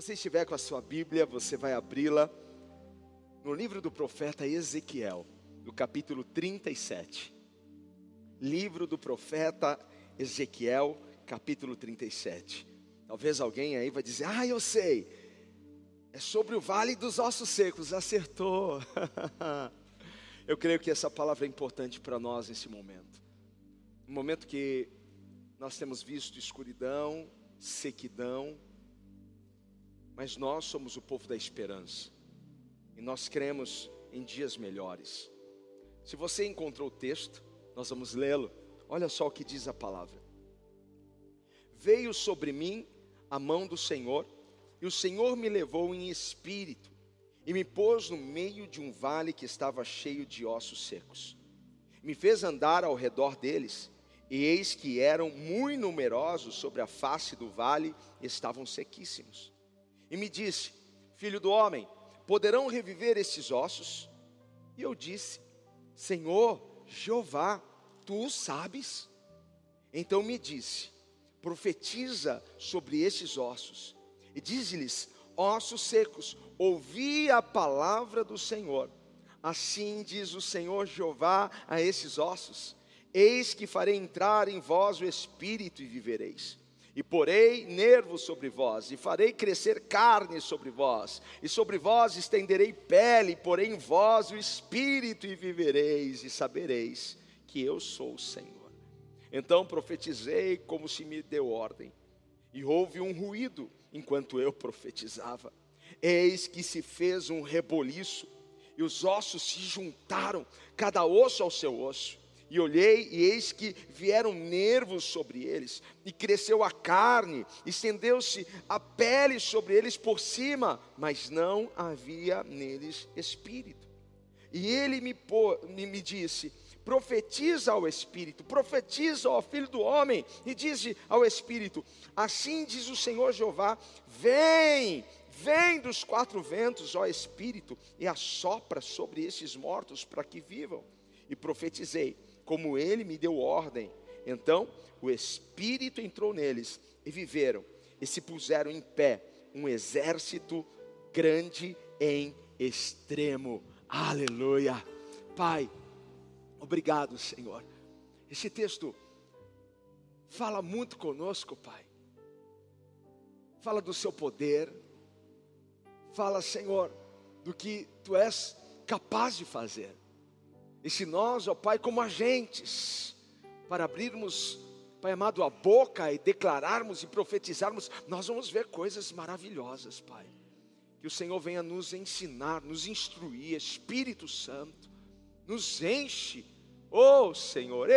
você estiver com a sua Bíblia, você vai abri-la no livro do profeta Ezequiel, no capítulo 37. Livro do profeta Ezequiel, capítulo 37. Talvez alguém aí vai dizer: "Ah, eu sei. É sobre o vale dos ossos secos". Acertou. eu creio que essa palavra é importante para nós nesse momento. Um momento que nós temos visto escuridão, sequidão, mas nós somos o povo da esperança. E nós cremos em dias melhores. Se você encontrou o texto, nós vamos lê-lo. Olha só o que diz a palavra. Veio sobre mim a mão do Senhor, e o Senhor me levou em espírito e me pôs no meio de um vale que estava cheio de ossos secos. Me fez andar ao redor deles, e eis que eram muito numerosos sobre a face do vale, e estavam sequíssimos. E me disse: Filho do homem, poderão reviver esses ossos? E eu disse: Senhor, Jeová, tu sabes. Então me disse: Profetiza sobre esses ossos, e diz-lhes: Ossos secos, ouvi a palavra do Senhor. Assim diz o Senhor Jeová a esses ossos: Eis que farei entrar em vós o espírito e vivereis e porei nervos sobre vós, e farei crescer carne sobre vós, e sobre vós estenderei pele, porém vós o espírito, e vivereis, e sabereis que eu sou o Senhor. Então profetizei como se me deu ordem, e houve um ruído enquanto eu profetizava. Eis que se fez um reboliço, e os ossos se juntaram, cada osso ao seu osso e olhei, e eis que vieram nervos sobre eles, e cresceu a carne, estendeu-se a pele sobre eles por cima, mas não havia neles espírito. E ele me, pô, me, disse: profetiza ao Espírito, profetiza ao Filho do Homem, e diz ao Espírito: Assim diz o Senhor Jeová: Vem, vem dos quatro ventos, ó Espírito, e assopra sobre esses mortos para que vivam. E profetizei como ele me deu ordem. Então o Espírito entrou neles e viveram e se puseram em pé, um exército grande em extremo. Aleluia. Pai, obrigado, Senhor. Esse texto fala muito conosco, Pai. Fala do seu poder. Fala, Senhor, do que tu és capaz de fazer. E se nós, ó Pai, como agentes, para abrirmos, Pai amado, a boca e declararmos e profetizarmos, nós vamos ver coisas maravilhosas, Pai. Que o Senhor venha nos ensinar, nos instruir, Espírito Santo, nos enche. Oh Senhor,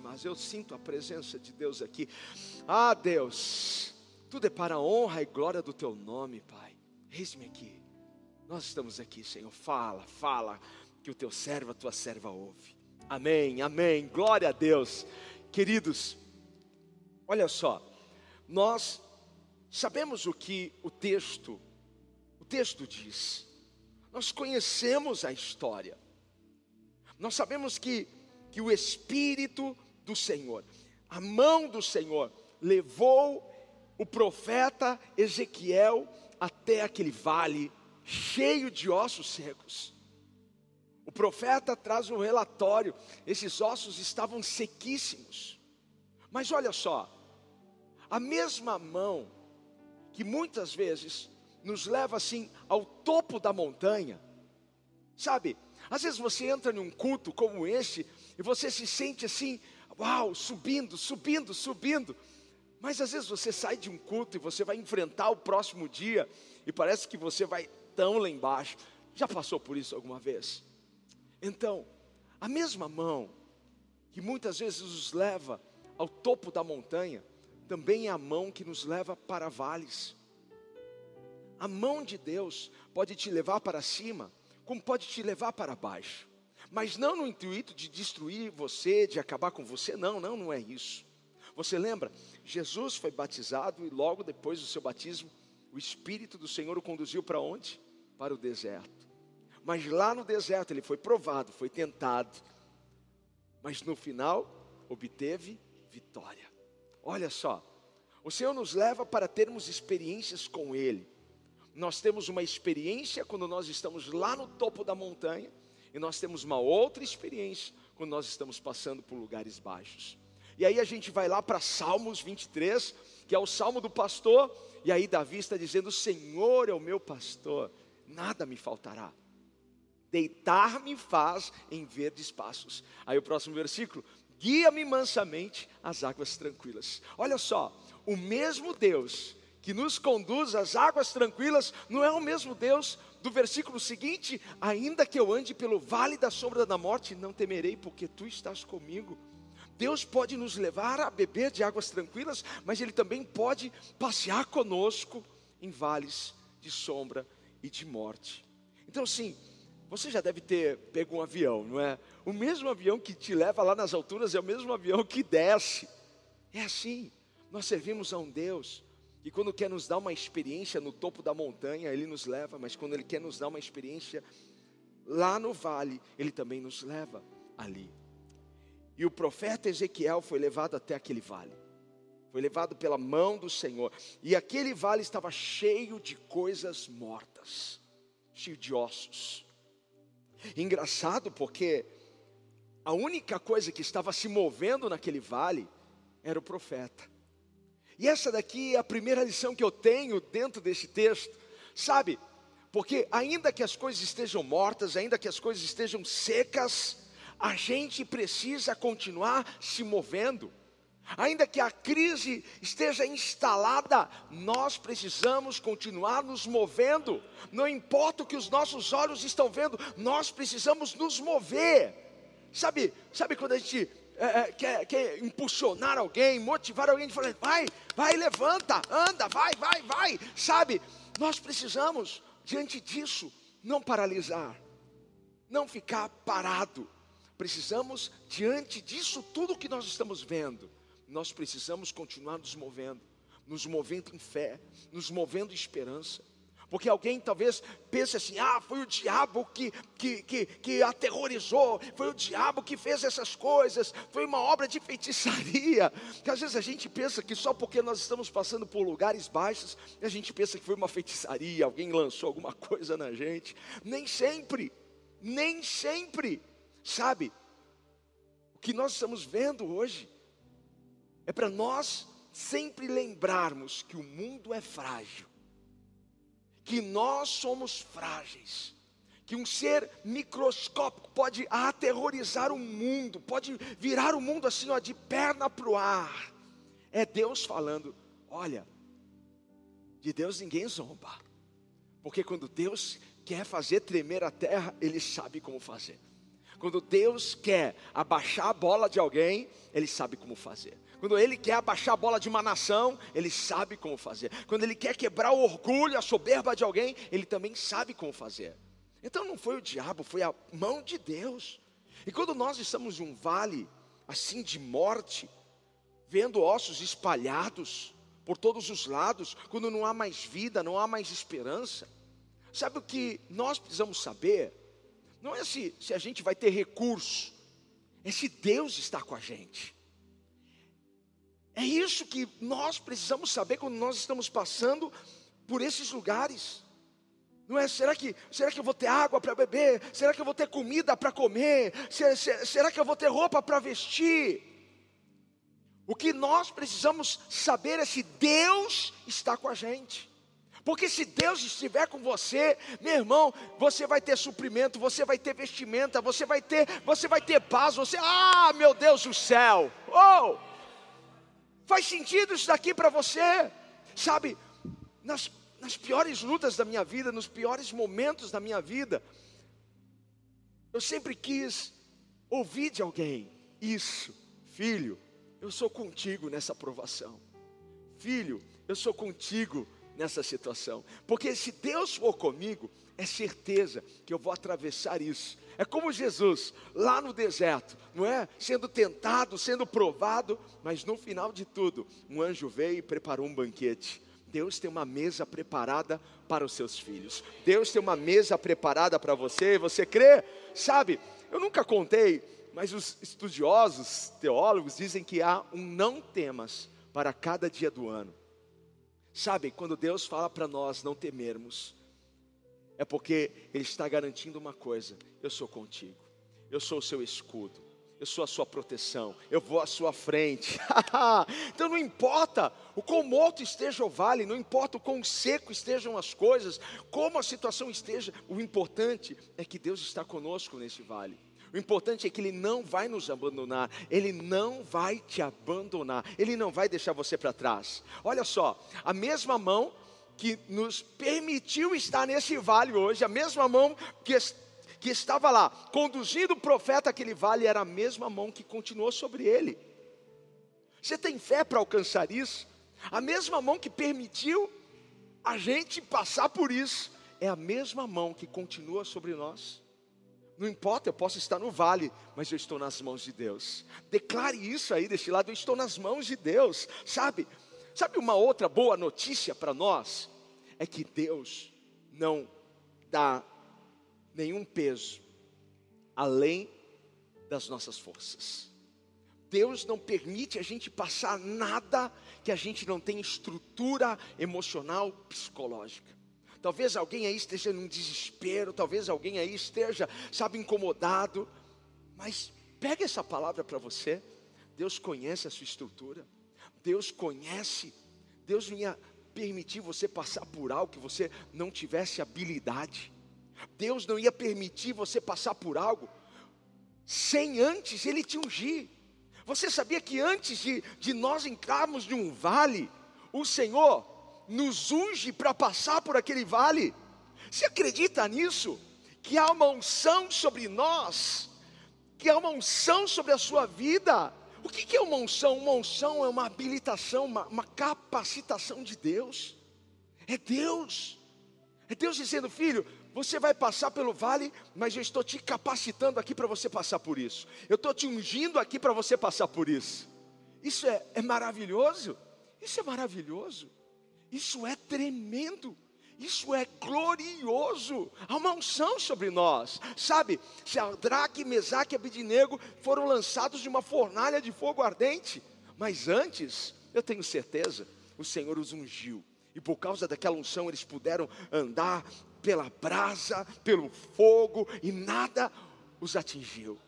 mas eu sinto a presença de Deus aqui. Ah Deus, tudo é para a honra e glória do Teu nome, Pai. Eis-me aqui. Nós estamos aqui, Senhor. Fala, fala que o teu servo, a tua serva ouve. Amém, amém, glória a Deus. Queridos, olha só, nós sabemos o que o texto, o texto diz, nós conhecemos a história, nós sabemos que, que o Espírito do Senhor, a mão do Senhor, levou o profeta Ezequiel até aquele vale cheio de ossos secos. Profeta traz um relatório: esses ossos estavam sequíssimos. Mas olha só, a mesma mão que muitas vezes nos leva assim ao topo da montanha, sabe? Às vezes você entra num culto como esse e você se sente assim, uau, subindo, subindo, subindo. Mas às vezes você sai de um culto e você vai enfrentar o próximo dia e parece que você vai tão lá embaixo. Já passou por isso alguma vez? Então, a mesma mão que muitas vezes nos leva ao topo da montanha, também é a mão que nos leva para vales. A mão de Deus pode te levar para cima, como pode te levar para baixo. Mas não no intuito de destruir você, de acabar com você, não, não, não é isso. Você lembra? Jesus foi batizado e logo depois do seu batismo, o Espírito do Senhor o conduziu para onde? Para o deserto. Mas lá no deserto ele foi provado, foi tentado. Mas no final obteve vitória. Olha só, O Senhor nos leva para termos experiências com Ele. Nós temos uma experiência quando nós estamos lá no topo da montanha, e nós temos uma outra experiência quando nós estamos passando por lugares baixos. E aí a gente vai lá para Salmos 23, que é o salmo do pastor, e aí Davi está dizendo: Senhor é o meu pastor, nada me faltará. Deitar-me faz em verdes passos. Aí o próximo versículo: Guia-me mansamente às águas tranquilas. Olha só, o mesmo Deus que nos conduz às águas tranquilas, não é o mesmo Deus do versículo seguinte: ainda que eu ande pelo vale da sombra da morte, não temerei, porque tu estás comigo. Deus pode nos levar a beber de águas tranquilas, mas Ele também pode passear conosco em vales de sombra e de morte. Então, sim, você já deve ter pego um avião, não é? O mesmo avião que te leva lá nas alturas é o mesmo avião que desce. É assim, nós servimos a um Deus e quando quer nos dar uma experiência no topo da montanha, Ele nos leva, mas quando Ele quer nos dar uma experiência lá no vale, Ele também nos leva ali. E o profeta Ezequiel foi levado até aquele vale, foi levado pela mão do Senhor, e aquele vale estava cheio de coisas mortas, cheio de ossos. Engraçado porque a única coisa que estava se movendo naquele vale era o profeta. E essa daqui é a primeira lição que eu tenho dentro desse texto, sabe? Porque ainda que as coisas estejam mortas, ainda que as coisas estejam secas, a gente precisa continuar se movendo. Ainda que a crise esteja instalada, nós precisamos continuar nos movendo. Não importa o que os nossos olhos estão vendo, nós precisamos nos mover. Sabe, sabe quando a gente é, é, quer, quer impulsionar alguém, motivar alguém, falar, vai, vai, levanta, anda, vai, vai, vai, sabe? Nós precisamos, diante disso, não paralisar, não ficar parado. Precisamos, diante disso tudo que nós estamos vendo, nós precisamos continuar nos movendo, nos movendo em fé, nos movendo em esperança. Porque alguém talvez pense assim: ah, foi o diabo que, que, que, que, aterrorizou, foi o diabo que fez essas coisas, foi uma obra de feitiçaria. Que às vezes a gente pensa que só porque nós estamos passando por lugares baixos, a gente pensa que foi uma feitiçaria, alguém lançou alguma coisa na gente. Nem sempre, nem sempre, sabe? O que nós estamos vendo hoje é para nós sempre lembrarmos que o mundo é frágil que nós somos frágeis, que um ser microscópico pode aterrorizar o mundo, pode virar o mundo assim, ó, de perna para o ar. É Deus falando: olha, de Deus ninguém zomba, porque quando Deus quer fazer tremer a terra, Ele sabe como fazer. Quando Deus quer abaixar a bola de alguém, Ele sabe como fazer. Quando Ele quer abaixar a bola de uma nação, Ele sabe como fazer. Quando Ele quer quebrar o orgulho, a soberba de alguém, Ele também sabe como fazer. Então não foi o diabo, foi a mão de Deus. E quando nós estamos em um vale assim de morte, vendo ossos espalhados por todos os lados, quando não há mais vida, não há mais esperança, sabe o que nós precisamos saber? Não é se, se a gente vai ter recurso, é se Deus está com a gente. É isso que nós precisamos saber quando nós estamos passando por esses lugares. Não é? Será que, será que eu vou ter água para beber? Será que eu vou ter comida para comer? Será, será que eu vou ter roupa para vestir? O que nós precisamos saber é se Deus está com a gente. Porque se Deus estiver com você, meu irmão, você vai ter suprimento, você vai ter vestimenta, você vai ter, você vai ter paz, você, ah, meu Deus do céu. Oh! Faz sentido isso daqui para você? Sabe, nas, nas piores lutas da minha vida, nos piores momentos da minha vida, eu sempre quis ouvir de alguém isso, filho, eu sou contigo nessa provação. Filho, eu sou contigo nessa situação. Porque se Deus for comigo, é certeza que eu vou atravessar isso. É como Jesus, lá no deserto, não é? Sendo tentado, sendo provado, mas no final de tudo, um anjo veio e preparou um banquete. Deus tem uma mesa preparada para os seus filhos. Deus tem uma mesa preparada para você. Você crê? Sabe? Eu nunca contei, mas os estudiosos, teólogos dizem que há um não temas para cada dia do ano. Sabe, quando Deus fala para nós não temermos, é porque Ele está garantindo uma coisa: eu sou contigo, eu sou o seu escudo, eu sou a sua proteção, eu vou à sua frente. então não importa o quão morto esteja o vale, não importa o quão seco estejam as coisas, como a situação esteja, o importante é que Deus está conosco nesse vale. O importante é que Ele não vai nos abandonar, Ele não vai te abandonar, Ele não vai deixar você para trás. Olha só, a mesma mão que nos permitiu estar nesse vale hoje, a mesma mão que, que estava lá conduzindo o profeta aquele vale, era a mesma mão que continuou sobre ele. Você tem fé para alcançar isso? A mesma mão que permitiu a gente passar por isso, é a mesma mão que continua sobre nós. Não importa, eu posso estar no vale, mas eu estou nas mãos de Deus. Declare isso aí deste lado, eu estou nas mãos de Deus, sabe? Sabe uma outra boa notícia para nós? É que Deus não dá nenhum peso além das nossas forças. Deus não permite a gente passar nada que a gente não tenha estrutura emocional, psicológica. Talvez alguém aí esteja num desespero, talvez alguém aí esteja, sabe, incomodado. Mas pega essa palavra para você. Deus conhece a sua estrutura. Deus conhece. Deus não ia permitir você passar por algo que você não tivesse habilidade. Deus não ia permitir você passar por algo sem antes Ele te ungir. Você sabia que antes de, de nós entrarmos de um vale, o Senhor nos unge para passar por aquele vale. Você acredita nisso? Que há uma unção sobre nós, que há uma unção sobre a sua vida. O que é uma unção? Uma unção é uma habilitação, uma, uma capacitação de Deus. É Deus. É Deus dizendo, filho, você vai passar pelo vale, mas eu estou te capacitando aqui para você passar por isso. Eu estou te ungindo aqui para você passar por isso. Isso é, é maravilhoso. Isso é maravilhoso. Isso é tremendo. Isso é glorioso. Há uma unção sobre nós. Sabe, Shadraque, Mesaque e Abidinego foram lançados de uma fornalha de fogo ardente. Mas antes, eu tenho certeza, o Senhor os ungiu. E por causa daquela unção, eles puderam andar pela brasa, pelo fogo, e nada os atingiu.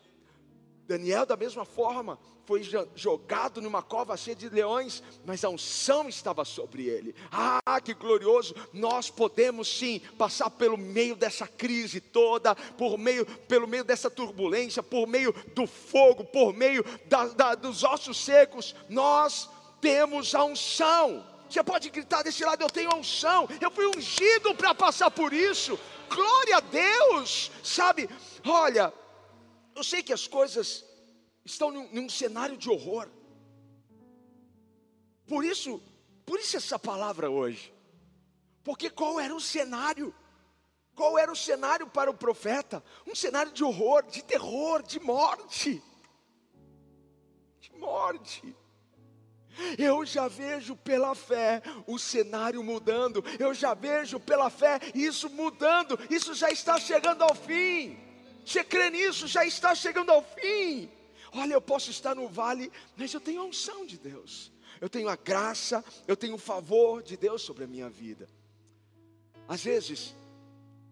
Daniel, da mesma forma, foi jogado numa cova cheia de leões, mas a unção estava sobre ele. Ah, que glorioso! Nós podemos sim passar pelo meio dessa crise toda, por meio, pelo meio dessa turbulência, por meio do fogo, por meio da, da, dos ossos secos. Nós temos a unção. Você pode gritar desse lado: Eu tenho a unção, eu fui ungido para passar por isso. Glória a Deus, sabe? Olha, eu sei que as coisas estão num, num cenário de horror. Por isso, por isso essa palavra hoje. Porque qual era o cenário? Qual era o cenário para o profeta? Um cenário de horror, de terror, de morte. De morte. Eu já vejo pela fé o cenário mudando, eu já vejo pela fé isso mudando, isso já está chegando ao fim. Você crê nisso? Já está chegando ao fim. Olha, eu posso estar no vale, mas eu tenho a unção de Deus, eu tenho a graça, eu tenho o favor de Deus sobre a minha vida. Às vezes,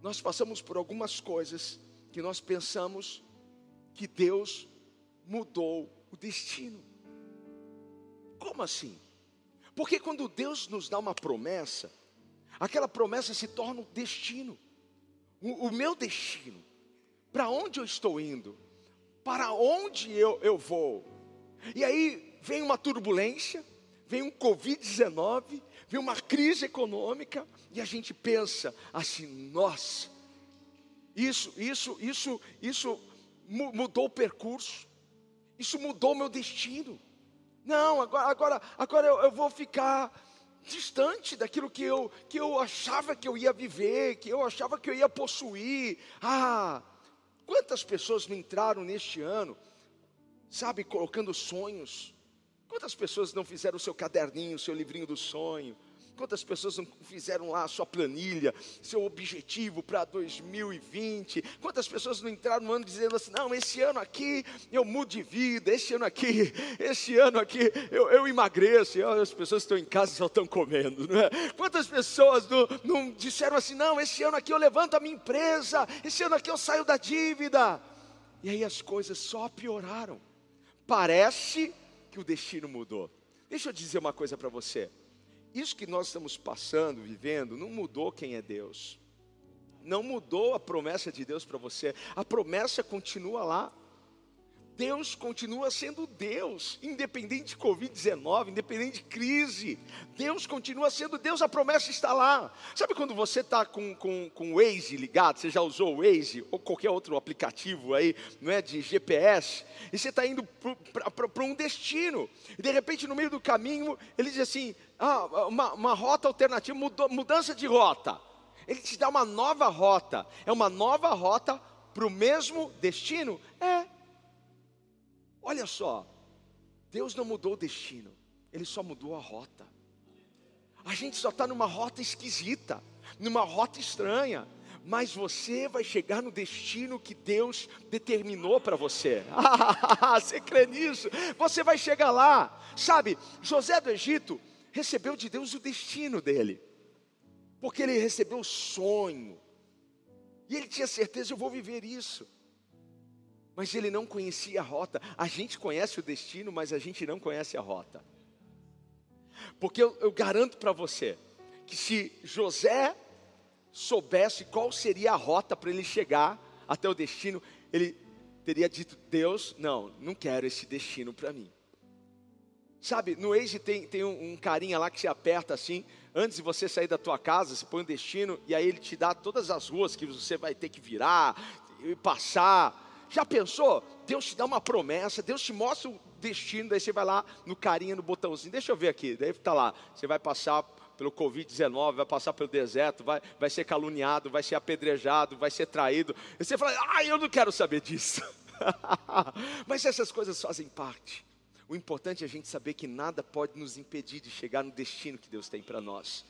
nós passamos por algumas coisas que nós pensamos que Deus mudou o destino. Como assim? Porque quando Deus nos dá uma promessa, aquela promessa se torna o destino, o, o meu destino, para onde eu estou indo, para onde eu, eu vou. E aí vem uma turbulência, vem um Covid-19, vem uma crise econômica, e a gente pensa assim, nossa, isso, isso, isso, isso mudou o percurso, isso mudou o meu destino. Não, agora, agora, agora eu, eu vou ficar distante daquilo que eu, que eu achava que eu ia viver, que eu achava que eu ia possuir. Ah, Quantas pessoas não entraram neste ano, sabe, colocando sonhos? Quantas pessoas não fizeram o seu caderninho, o seu livrinho do sonho? Quantas pessoas não fizeram lá a sua planilha, seu objetivo para 2020? Quantas pessoas não entraram no ano dizendo assim: não, esse ano aqui eu mudo de vida, esse ano aqui, esse ano aqui eu, eu emagreço. E as pessoas estão em casa só estão comendo, não é? Quantas pessoas não, não disseram assim: não, esse ano aqui eu levanto a minha empresa, esse ano aqui eu saio da dívida. E aí as coisas só pioraram. Parece que o destino mudou. Deixa eu dizer uma coisa para você. Isso que nós estamos passando, vivendo, não mudou quem é Deus. Não mudou a promessa de Deus para você. A promessa continua lá. Deus continua sendo Deus, independente de Covid-19, independente de crise. Deus continua sendo Deus, a promessa está lá. Sabe quando você está com, com, com o Waze ligado, você já usou o Waze, ou qualquer outro aplicativo aí, não é, de GPS, e você está indo para um destino, e de repente no meio do caminho, ele diz assim, ah, uma, uma rota alternativa, mudança de rota. Ele te dá uma nova rota, é uma nova rota para o mesmo destino? É, Olha só, Deus não mudou o destino, Ele só mudou a rota. A gente só está numa rota esquisita, numa rota estranha, mas você vai chegar no destino que Deus determinou para você. você crê nisso? Você vai chegar lá. Sabe, José do Egito recebeu de Deus o destino dele, porque ele recebeu o sonho, e ele tinha certeza: eu vou viver isso mas ele não conhecia a rota. A gente conhece o destino, mas a gente não conhece a rota. Porque eu, eu garanto para você que se José soubesse qual seria a rota para ele chegar até o destino, ele teria dito: Deus, não, não quero esse destino para mim. Sabe, no Waze tem, tem um, um, carinha lá que se aperta assim, antes de você sair da tua casa, você põe um destino, e aí ele te dá todas as ruas que você vai ter que virar e passar. Já pensou? Deus te dá uma promessa, Deus te mostra o destino, daí você vai lá no carinha, no botãozinho, deixa eu ver aqui, daí está lá, você vai passar pelo Covid-19, vai passar pelo deserto, vai, vai ser caluniado, vai ser apedrejado, vai ser traído. E você fala, ah, eu não quero saber disso. Mas essas coisas fazem parte. O importante é a gente saber que nada pode nos impedir de chegar no destino que Deus tem para nós.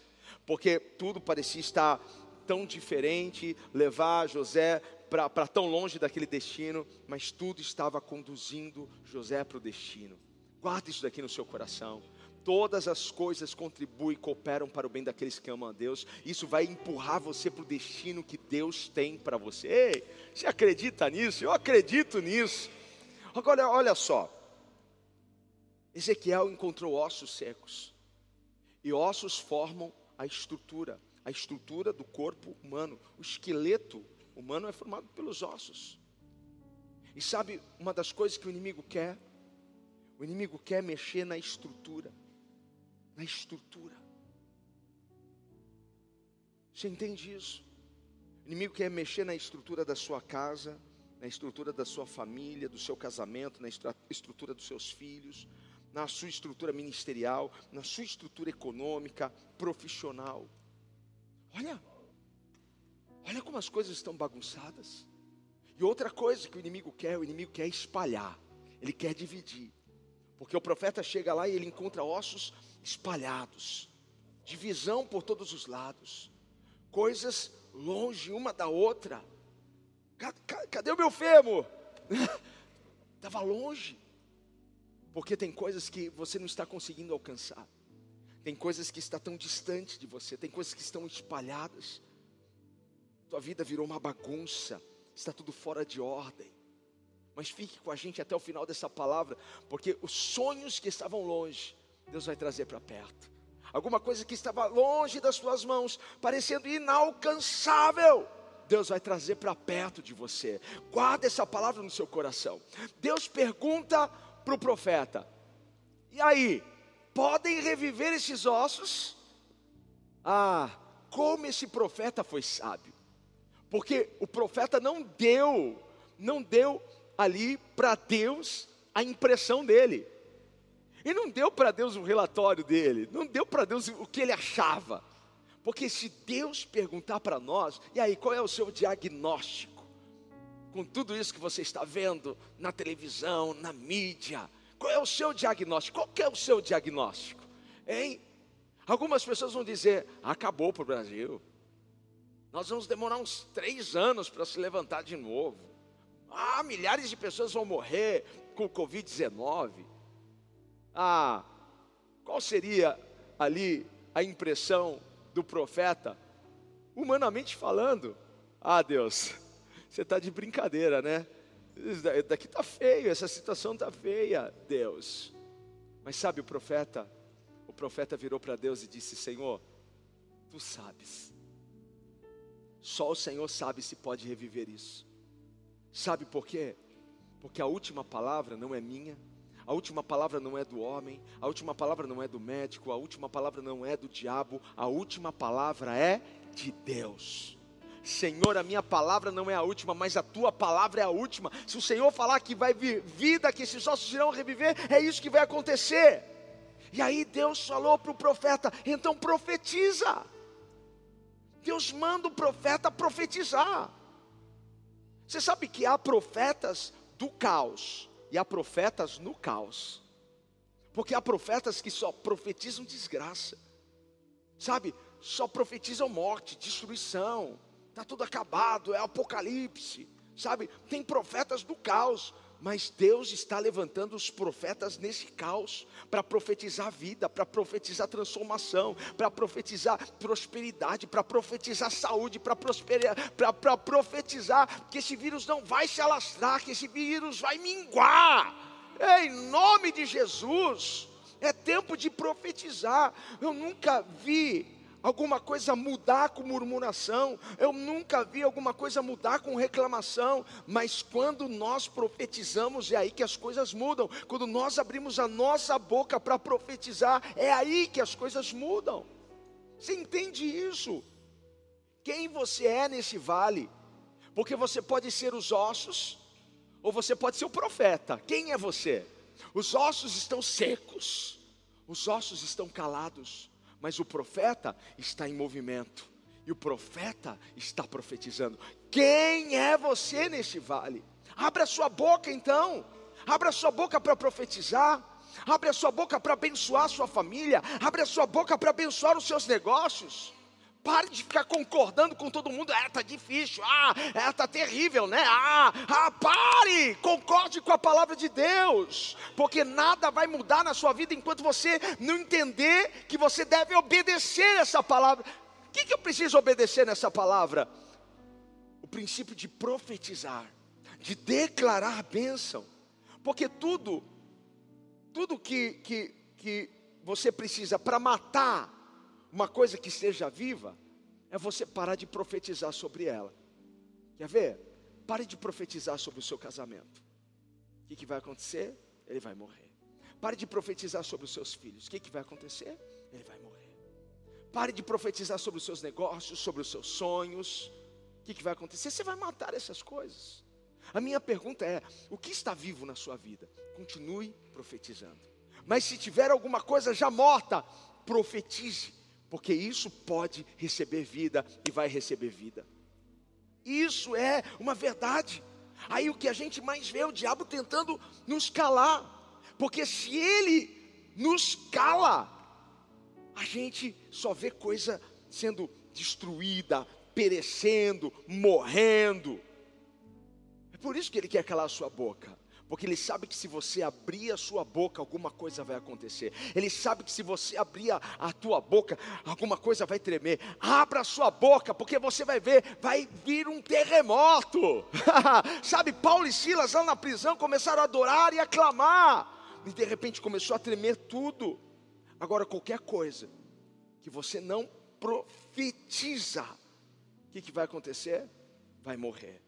Porque tudo parecia estar tão diferente, levar José para tão longe daquele destino, mas tudo estava conduzindo José para o destino. Guarde isso daqui no seu coração. Todas as coisas contribuem e cooperam para o bem daqueles que amam a Deus. Isso vai empurrar você para o destino que Deus tem para você. Ei, você acredita nisso? Eu acredito nisso. Agora, olha só. Ezequiel encontrou ossos secos. E ossos formam a estrutura, a estrutura do corpo humano, o esqueleto humano é formado pelos ossos. E sabe uma das coisas que o inimigo quer? O inimigo quer mexer na estrutura. Na estrutura. Você entende isso? O inimigo quer mexer na estrutura da sua casa, na estrutura da sua família, do seu casamento, na estrutura dos seus filhos, na sua estrutura ministerial, na sua estrutura econômica, profissional. Olha, Olha como as coisas estão bagunçadas. E outra coisa que o inimigo quer, o inimigo quer espalhar, ele quer dividir. Porque o profeta chega lá e ele encontra ossos espalhados, divisão por todos os lados, coisas longe uma da outra. Cadê o meu fêmur? Estava longe. Porque tem coisas que você não está conseguindo alcançar. Tem coisas que estão tão distante de você, tem coisas que estão espalhadas. Tua vida virou uma bagunça, está tudo fora de ordem. Mas fique com a gente até o final dessa palavra, porque os sonhos que estavam longe, Deus vai trazer para perto. Alguma coisa que estava longe das tuas mãos, parecendo inalcançável, Deus vai trazer para perto de você. Guarda essa palavra no seu coração. Deus pergunta para o profeta: E aí, podem reviver esses ossos? Ah, como esse profeta foi sábio. Porque o profeta não deu, não deu ali para Deus a impressão dele. E não deu para Deus o relatório dele, não deu para Deus o que ele achava. Porque se Deus perguntar para nós, e aí, qual é o seu diagnóstico? Com tudo isso que você está vendo na televisão, na mídia, qual é o seu diagnóstico? Qual é o seu diagnóstico? Hein? Algumas pessoas vão dizer: acabou para o Brasil. Nós vamos demorar uns três anos para se levantar de novo. Ah, milhares de pessoas vão morrer com o Covid-19. Ah, qual seria ali a impressão do profeta? Humanamente falando, ah, Deus, você está de brincadeira, né? Daqui está feio, essa situação está feia, Deus. Mas sabe o profeta? O profeta virou para Deus e disse: Senhor, tu sabes. Só o Senhor sabe se pode reviver isso. Sabe por quê? Porque a última palavra não é minha, a última palavra não é do homem, a última palavra não é do médico, a última palavra não é do diabo, a última palavra é de Deus. Senhor, a minha palavra não é a última, mas a tua palavra é a última. Se o Senhor falar que vai vir vida, que esses ossos irão reviver, é isso que vai acontecer. E aí Deus falou para o profeta: então profetiza. Deus manda o profeta profetizar. Você sabe que há profetas do caos e há profetas no caos. Porque há profetas que só profetizam desgraça. Sabe? Só profetizam morte, destruição. Está tudo acabado, é apocalipse. Sabe? Tem profetas do caos. Mas Deus está levantando os profetas nesse caos para profetizar vida, para profetizar transformação, para profetizar prosperidade, para profetizar saúde, para para profetizar que esse vírus não vai se alastrar, que esse vírus vai minguar. Em nome de Jesus, é tempo de profetizar. Eu nunca vi alguma coisa mudar com murmuração, eu nunca vi alguma coisa mudar com reclamação, mas quando nós profetizamos, é aí que as coisas mudam, quando nós abrimos a nossa boca para profetizar, é aí que as coisas mudam. Você entende isso? Quem você é nesse vale? Porque você pode ser os ossos, ou você pode ser o profeta. Quem é você? Os ossos estão secos, os ossos estão calados mas o profeta está em movimento. E o profeta está profetizando. Quem é você neste vale? Abra sua boca então. Abra sua boca para profetizar. Abra sua boca para abençoar sua família. Abra sua boca para abençoar os seus negócios. Pare de ficar concordando com todo mundo. É, tá difícil. Ah, é, tá terrível, né? Ah, ah, pare! Concorde com a palavra de Deus. Porque nada vai mudar na sua vida enquanto você não entender que você deve obedecer essa palavra. O que, que eu preciso obedecer nessa palavra? O princípio de profetizar, de declarar bênção. Porque tudo, tudo que, que, que você precisa para matar uma coisa que esteja viva, é você parar de profetizar sobre ela. Quer ver? Pare de profetizar sobre o seu casamento. O que, que vai acontecer? Ele vai morrer. Pare de profetizar sobre os seus filhos. O que, que vai acontecer? Ele vai morrer. Pare de profetizar sobre os seus negócios, sobre os seus sonhos. O que, que vai acontecer? Você vai matar essas coisas. A minha pergunta é: o que está vivo na sua vida? Continue profetizando. Mas se tiver alguma coisa já morta, profetize porque isso pode receber vida e vai receber vida. Isso é uma verdade. Aí o que a gente mais vê é o diabo tentando nos calar, porque se ele nos cala, a gente só vê coisa sendo destruída, perecendo, morrendo. É por isso que ele quer calar a sua boca. Porque ele sabe que se você abrir a sua boca, alguma coisa vai acontecer. Ele sabe que se você abrir a, tua boca, alguma coisa vai tremer. Abra a sua boca, porque você vai ver, vai vir um terremoto. sabe, Paulo e Silas lá na prisão começaram a adorar e a clamar. E de repente começou a tremer tudo. Agora, qualquer coisa que você não profetiza, o que, que vai acontecer? Vai morrer,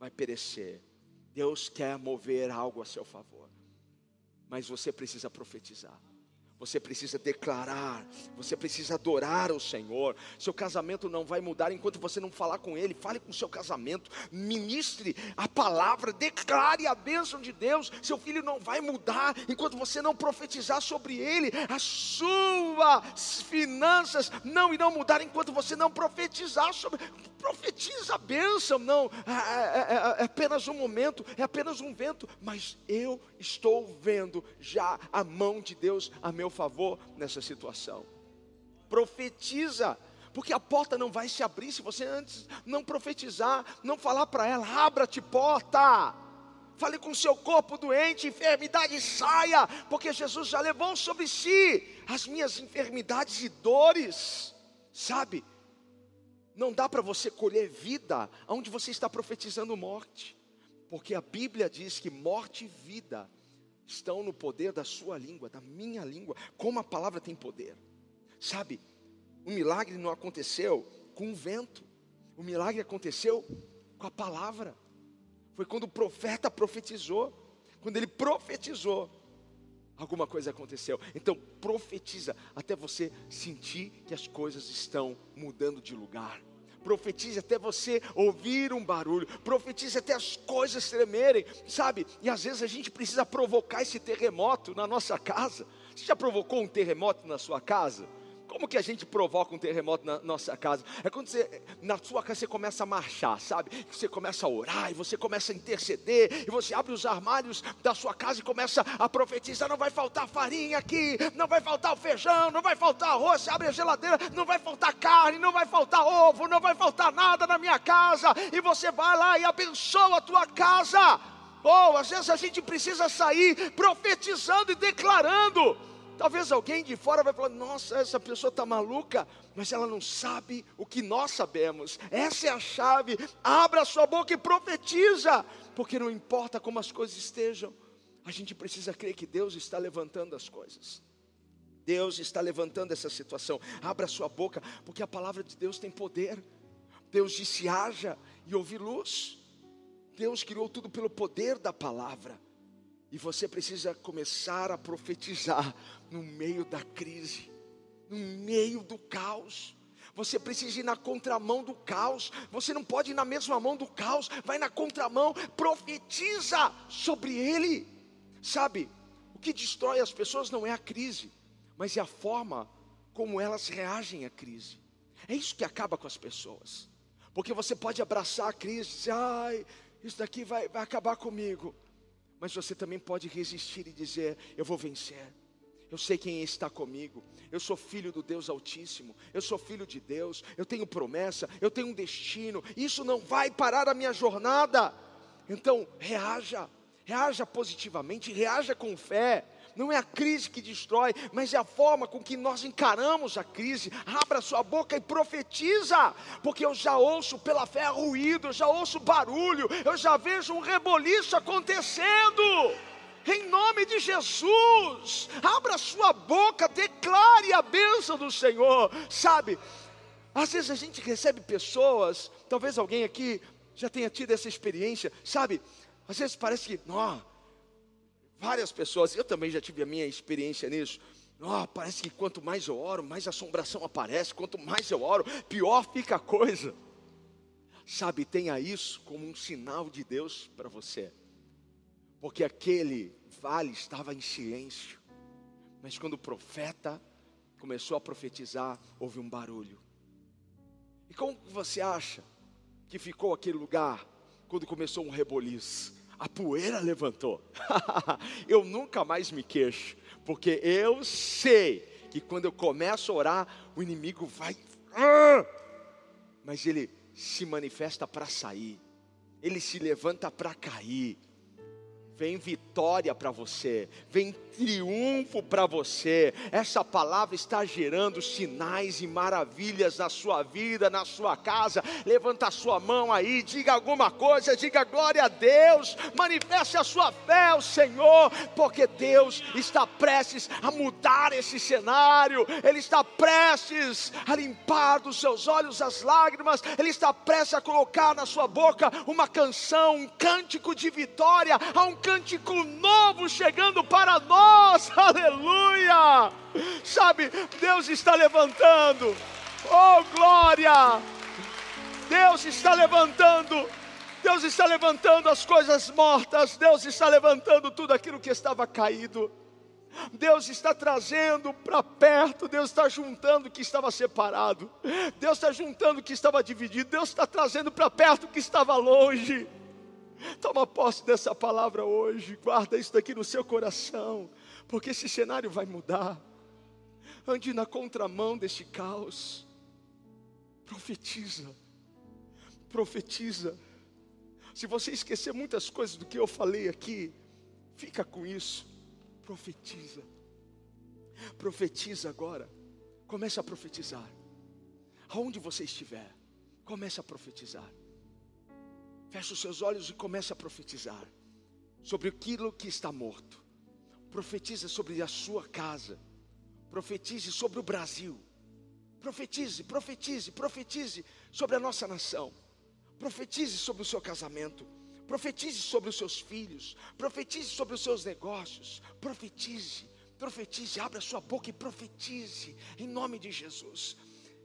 vai perecer Deus quer mover algo a seu favor, mas você precisa profetizar. Você precisa declarar, você precisa adorar o Senhor. Seu casamento não vai mudar enquanto você não falar com Ele. Fale com seu casamento, ministre a palavra, declare a bênção de Deus. Seu filho não vai mudar enquanto você não profetizar sobre ele. As suas finanças não irão mudar enquanto você não profetizar sobre. Profetiza a bênção, não. É, é, é, é apenas um momento, é apenas um vento, mas eu estou vendo já a mão de Deus a meu meu favor nessa situação. Profetiza, porque a porta não vai se abrir se você antes não profetizar, não falar para ela: abra-te porta. Fale com seu corpo doente, enfermidade saia, porque Jesus já levou sobre si as minhas enfermidades e dores. Sabe? Não dá para você colher vida onde você está profetizando morte, porque a Bíblia diz que morte e vida estão no poder da sua língua, da minha língua, como a palavra tem poder. Sabe? O milagre não aconteceu com o vento, o milagre aconteceu com a palavra. Foi quando o profeta profetizou. Quando ele profetizou, alguma coisa aconteceu. Então, profetiza até você sentir que as coisas estão mudando de lugar. Profetize até você ouvir um barulho. Profetize até as coisas tremerem, sabe? E às vezes a gente precisa provocar esse terremoto na nossa casa. Você já provocou um terremoto na sua casa? Como que a gente provoca um terremoto na nossa casa? É quando você, na sua casa você começa a marchar, sabe? Você começa a orar e você começa a interceder e você abre os armários da sua casa e começa a profetizar: não vai faltar farinha aqui, não vai faltar o feijão, não vai faltar arroz. Você abre a geladeira, não vai faltar carne, não vai faltar ovo, não vai faltar nada na minha casa. E você vai lá e abençoa a tua casa. Ou oh, às vezes a gente precisa sair profetizando e declarando. Talvez alguém de fora vai falar: nossa, essa pessoa está maluca, mas ela não sabe o que nós sabemos. Essa é a chave. Abra a sua boca e profetiza, porque não importa como as coisas estejam, a gente precisa crer que Deus está levantando as coisas. Deus está levantando essa situação. Abra a sua boca, porque a palavra de Deus tem poder. Deus disse: haja e ouvi luz. Deus criou tudo pelo poder da palavra. E você precisa começar a profetizar no meio da crise, no meio do caos. Você precisa ir na contramão do caos. Você não pode ir na mesma mão do caos. Vai na contramão, profetiza sobre ele. Sabe, o que destrói as pessoas não é a crise, mas é a forma como elas reagem à crise. É isso que acaba com as pessoas. Porque você pode abraçar a crise e dizer, ai, isso daqui vai, vai acabar comigo. Mas você também pode resistir e dizer: Eu vou vencer. Eu sei quem está comigo. Eu sou filho do Deus Altíssimo. Eu sou filho de Deus. Eu tenho promessa. Eu tenho um destino. Isso não vai parar a minha jornada. Então, reaja. Reaja positivamente. Reaja com fé não é a crise que destrói, mas é a forma com que nós encaramos a crise. Abra sua boca e profetiza, porque eu já ouço pela fé ruído, eu já ouço barulho, eu já vejo um reboliço acontecendo. Em nome de Jesus, abra sua boca, declare a bênção do Senhor. Sabe, às vezes a gente recebe pessoas, talvez alguém aqui já tenha tido essa experiência, sabe? Às vezes parece que, não, Várias pessoas, eu também já tive a minha experiência nisso. Oh, parece que quanto mais eu oro, mais assombração aparece. Quanto mais eu oro, pior fica a coisa. Sabe, tenha isso como um sinal de Deus para você. Porque aquele vale estava em silêncio. Mas quando o profeta começou a profetizar, houve um barulho. E como você acha que ficou aquele lugar quando começou um reboliço? A poeira levantou. eu nunca mais me queixo, porque eu sei que quando eu começo a orar, o inimigo vai. Mas ele se manifesta para sair, ele se levanta para cair, Vem vitória para você, vem triunfo para você. Essa palavra está gerando sinais e maravilhas na sua vida, na sua casa. Levanta a sua mão aí, diga alguma coisa, diga glória a Deus. Manifeste a sua fé ao Senhor, porque Deus está prestes a mudar esse cenário. Ele está prestes a limpar dos seus olhos as lágrimas. Ele está prestes a colocar na sua boca uma canção, um cântico de vitória, a um cântico novo chegando para nós, aleluia! Sabe, Deus está levantando, oh glória! Deus está levantando, Deus está levantando as coisas mortas, Deus está levantando tudo aquilo que estava caído. Deus está trazendo para perto, Deus está juntando o que estava separado, Deus está juntando o que estava dividido, Deus está trazendo para perto o que estava longe. Toma posse dessa palavra hoje, guarda isso daqui no seu coração, porque esse cenário vai mudar. ande na contramão deste caos. Profetiza, profetiza. Se você esquecer muitas coisas do que eu falei aqui, fica com isso. Profetiza, profetiza agora. Comece a profetizar. Aonde você estiver, comece a profetizar. Feche os seus olhos e comece a profetizar sobre aquilo que está morto. Profetiza sobre a sua casa. Profetize sobre o Brasil. Profetize, profetize, profetize sobre a nossa nação. Profetize sobre o seu casamento. Profetize sobre os seus filhos. Profetize sobre os seus negócios. Profetize, profetize. Abra sua boca e profetize em nome de Jesus.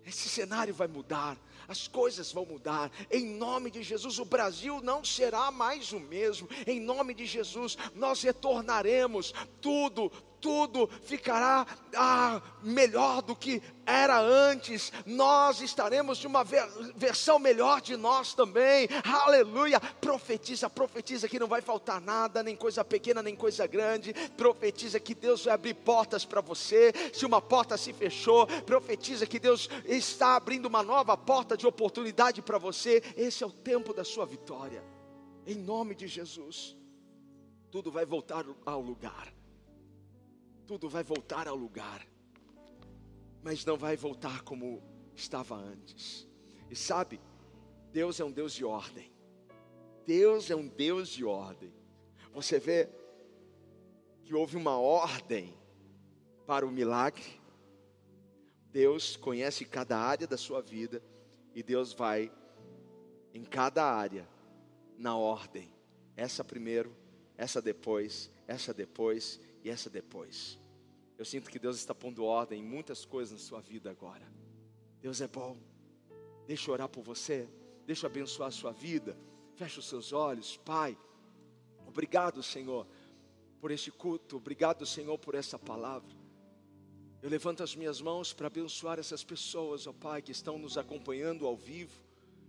Esse cenário vai mudar, as coisas vão mudar. Em nome de Jesus, o Brasil não será mais o mesmo. Em nome de Jesus, nós retornaremos. Tudo, tudo ficará ah, melhor do que era antes. Nós estaremos de uma versão melhor de nós também. Aleluia! Profetiza, profetiza que não vai faltar nada, nem coisa pequena, nem coisa grande. Profetiza que Deus vai abrir portas para você. Se uma porta se fechou, profetiza que Deus está abrindo uma nova porta de oportunidade para você. Esse é o tempo da sua vitória. Em nome de Jesus, tudo vai voltar ao lugar tudo vai voltar ao lugar, mas não vai voltar como estava antes. E sabe, Deus é um Deus de ordem. Deus é um Deus de ordem. Você vê que houve uma ordem para o milagre. Deus conhece cada área da sua vida e Deus vai em cada área na ordem. Essa primeiro, essa depois, essa depois e essa depois. Eu sinto que Deus está pondo ordem em muitas coisas na sua vida agora. Deus é bom. Deixa eu orar por você. Deixa eu abençoar a sua vida. Feche os seus olhos, Pai. Obrigado, Senhor, por este culto. Obrigado, Senhor, por essa palavra. Eu levanto as minhas mãos para abençoar essas pessoas, ó Pai, que estão nos acompanhando ao vivo.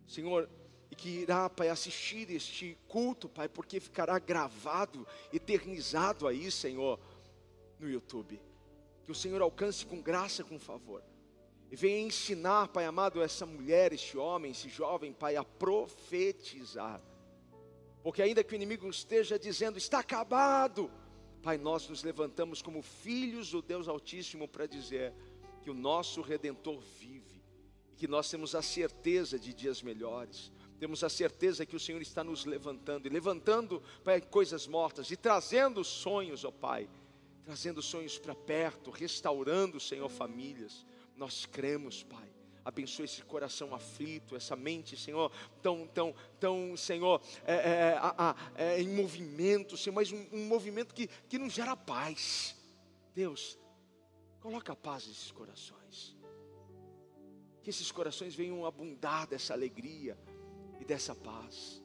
Senhor, e que irá, Pai, assistir este culto, Pai, porque ficará gravado, eternizado aí, Senhor, no YouTube o Senhor alcance com graça, com favor. E venha ensinar, Pai amado, essa mulher, este homem, esse jovem, Pai, a profetizar. Porque ainda que o inimigo esteja dizendo, está acabado, Pai, nós nos levantamos como filhos do Deus Altíssimo para dizer que o nosso Redentor vive, e que nós temos a certeza de dias melhores, temos a certeza que o Senhor está nos levantando, e levantando, Pai, coisas mortas, e trazendo sonhos, ó Pai, trazendo sonhos para perto, restaurando, Senhor, famílias. Nós cremos, Pai. Abençoe esse coração aflito, essa mente, Senhor, tão, tão, tão, Senhor, é, é, é, é em movimento, Senhor, mas um, um, movimento que, que não gera paz. Deus, coloca paz nesses corações. Que esses corações venham abundar dessa alegria e dessa paz.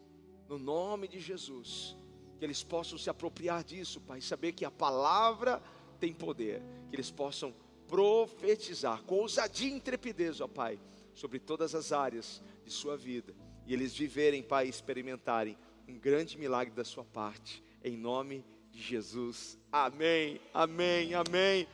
No nome de Jesus que eles possam se apropriar disso, Pai, saber que a palavra tem poder, que eles possam profetizar com ousadia e intrepidez, ó Pai, sobre todas as áreas de sua vida, e eles viverem, Pai, experimentarem um grande milagre da sua parte, em nome de Jesus. Amém, amém, amém.